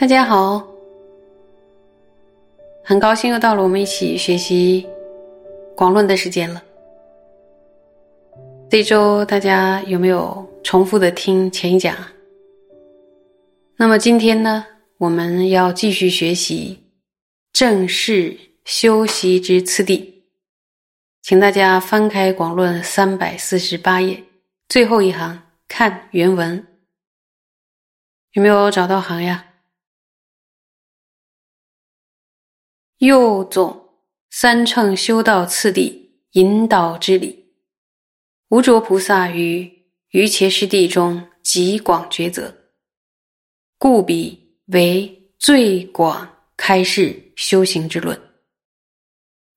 大家好，很高兴又到了我们一起学习广论的时间了。这周大家有没有重复的听前一讲？那么今天呢，我们要继续学习正式修习之次第，请大家翻开广论三百四十八页最后一行，看原文。有没有找到行呀？右总三乘修道次第引导之理，无着菩萨于于切师地中极广抉择，故彼为最广开示修行之论。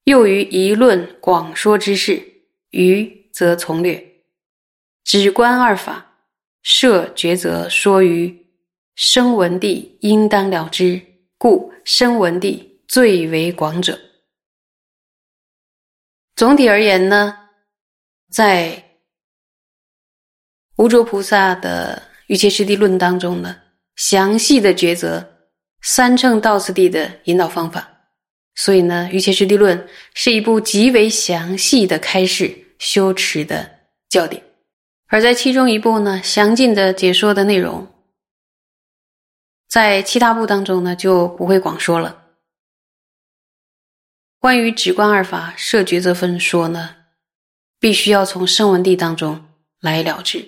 又于一论广说之事，余则从略，只观二法，设抉择说于。声闻地应当了之，故声闻地最为广者。总体而言呢，在无着菩萨的《瑜伽师地论》当中呢，详细的抉择三乘道次第的引导方法。所以呢，《瑜伽师地论》是一部极为详细的开示修持的教典，而在其中一部呢，详尽的解说的内容。在其他部当中呢，就不会广说了。关于止观二法设抉择分说呢，必须要从声闻地当中来了之。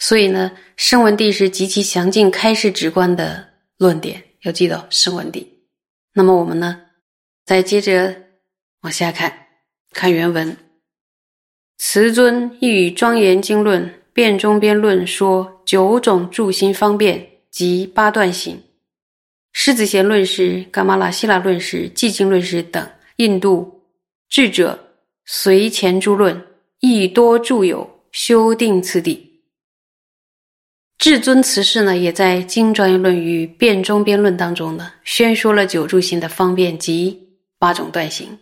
所以呢，声闻地是极其详尽开示直观的论点，要记得声闻地。那么我们呢，再接着往下看，看原文。慈尊亦与庄严经论辩中边论说九种助心方便。及八段行，狮子贤论师、伽玛拉希拉论师、寂静论师等印度智者随前诸论，亦多著有修订此地。至尊慈氏呢，也在《经专业论》与《辩中辩论》当中呢，宣说了九住行的方便及八种断行。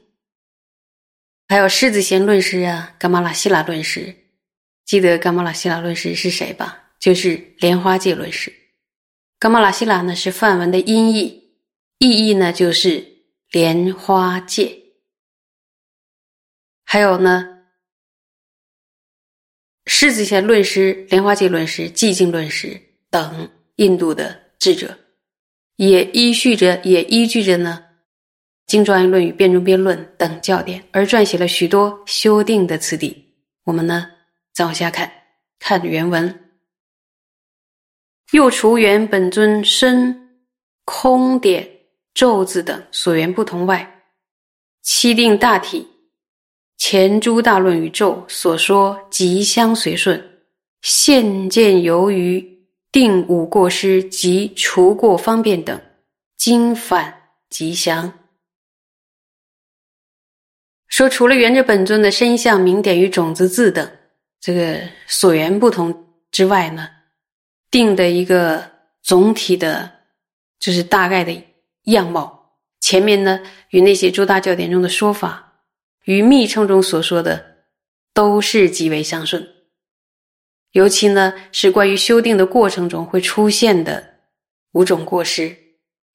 还有狮子贤论师啊，伽玛拉希拉论师，记得伽玛拉希拉论师是谁吧？就是莲花戒论师。伽玛拉希拉呢是梵文的音译，意义呢就是莲花戒。还有呢，狮子贤论师、莲花戒论师、寂静论师等印度的智者，也依序着，也依据着呢《经专业论》与《辩中辩论》等教典而撰写了许多修订的词典。我们呢再往下看，看原文。又除原本尊身空点咒字等所缘不同外，七定大体前诸大论宇宙所说即相随顺，现见由于定五过失及除过方便等，经反吉祥。说除了原着本尊的身相名点与种子字等这个所缘不同之外呢？定的一个总体的，就是大概的样貌。前面呢，与那些诸大教典中的说法，与密称中所说的，都是极为相顺。尤其呢，是关于修订的过程中会出现的五种过失，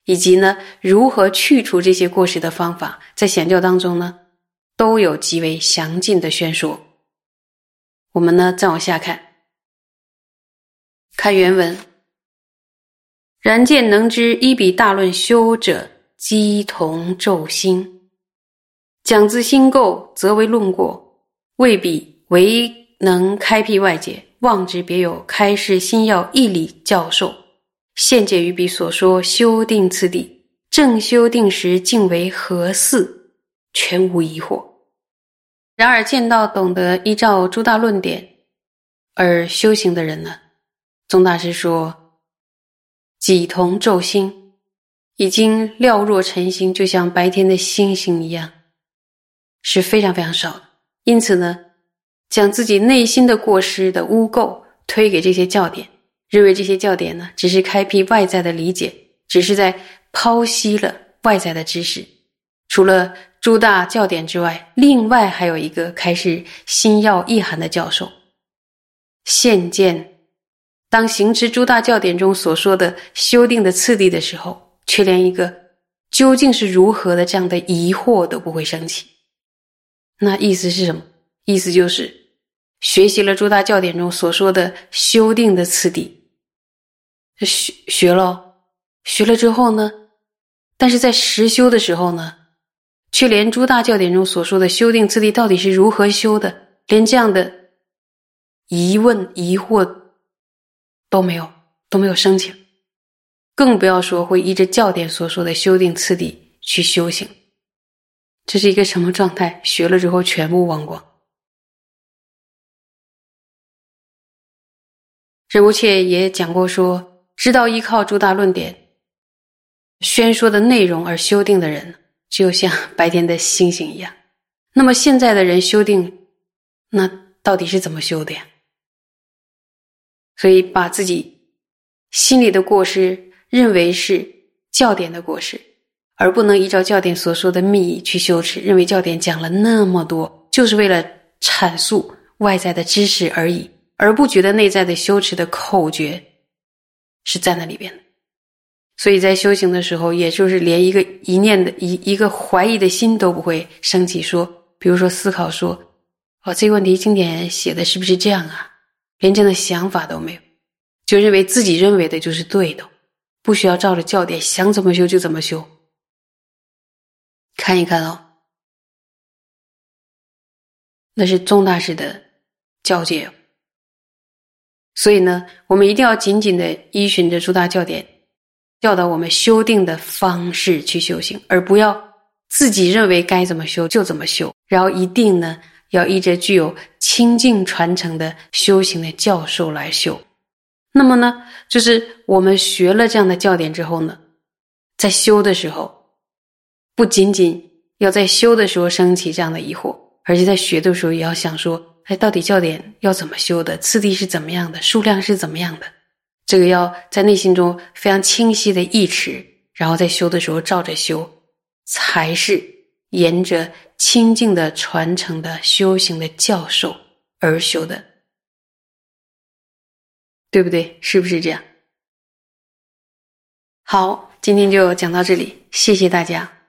以及呢，如何去除这些过失的方法，在显教当中呢，都有极为详尽的宣说。我们呢，再往下看。看原文，然见能知一笔大论修者，机同咒心，讲自心垢，则为论过；未必唯能开辟外界，望之别有开示心要义理教授，现解于彼所说修定次第，正修定时竟为何似，全无疑惑。然而见到懂得依照诸大论点而修行的人呢？宗大师说：“己同昼星，已经料若晨星，就像白天的星星一样，是非常非常少的。因此呢，将自己内心的过失的污垢推给这些教典，认为这些教典呢，只是开辟外在的理解，只是在剖析了外在的知识。除了诸大教典之外，另外还有一个开始心要意涵的教授，现见。”当行持诸大教典中所说的修订的次第的时候，却连一个究竟是如何的这样的疑惑都不会升起。那意思是什么？意思就是学习了诸大教典中所说的修定的次第，学学了，学了之后呢？但是在实修的时候呢，却连诸大教典中所说的修定次第到底是如何修的，连这样的疑问疑惑都没有，都没有升起，更不要说会依着教典所说的修订次第去修行。这是一个什么状态？学了之后全部忘光。任无切也讲过说，知道依靠诸大论点宣说的内容而修订的人，就像白天的星星一样。那么现在的人修订，那到底是怎么修的呀？所以把自己心里的过失认为是教典的过失。而不能依照教典所说的密意去修持，认为教典讲了那么多，就是为了阐述外在的知识而已，而不觉得内在的修持的口诀是在那里边的。所以在修行的时候，也就是连一个一念的一一个怀疑的心都不会升起。说，比如说思考说，哦，这个问题经典写的是不是这样啊？连这样的想法都没有，就认为自己认为的就是对的，不需要照着教典想怎么修就怎么修。看一看哦，那是宗大师的教诫。所以呢，我们一定要紧紧的依循着诸大教典教导我们修定的方式去修行，而不要自己认为该怎么修就怎么修。然后一定呢，要依着具有清净传承的修行的教授来修。那么呢，就是我们学了这样的教典之后呢，在修的时候。不仅仅要在修的时候升起这样的疑惑，而且在学的时候也要想说：哎，到底教典要怎么修的？次第是怎么样的？数量是怎么样的？这个要在内心中非常清晰的意识，然后在修的时候照着修，才是沿着清净的传承的修行的教授而修的，对不对？是不是这样？好，今天就讲到这里，谢谢大家。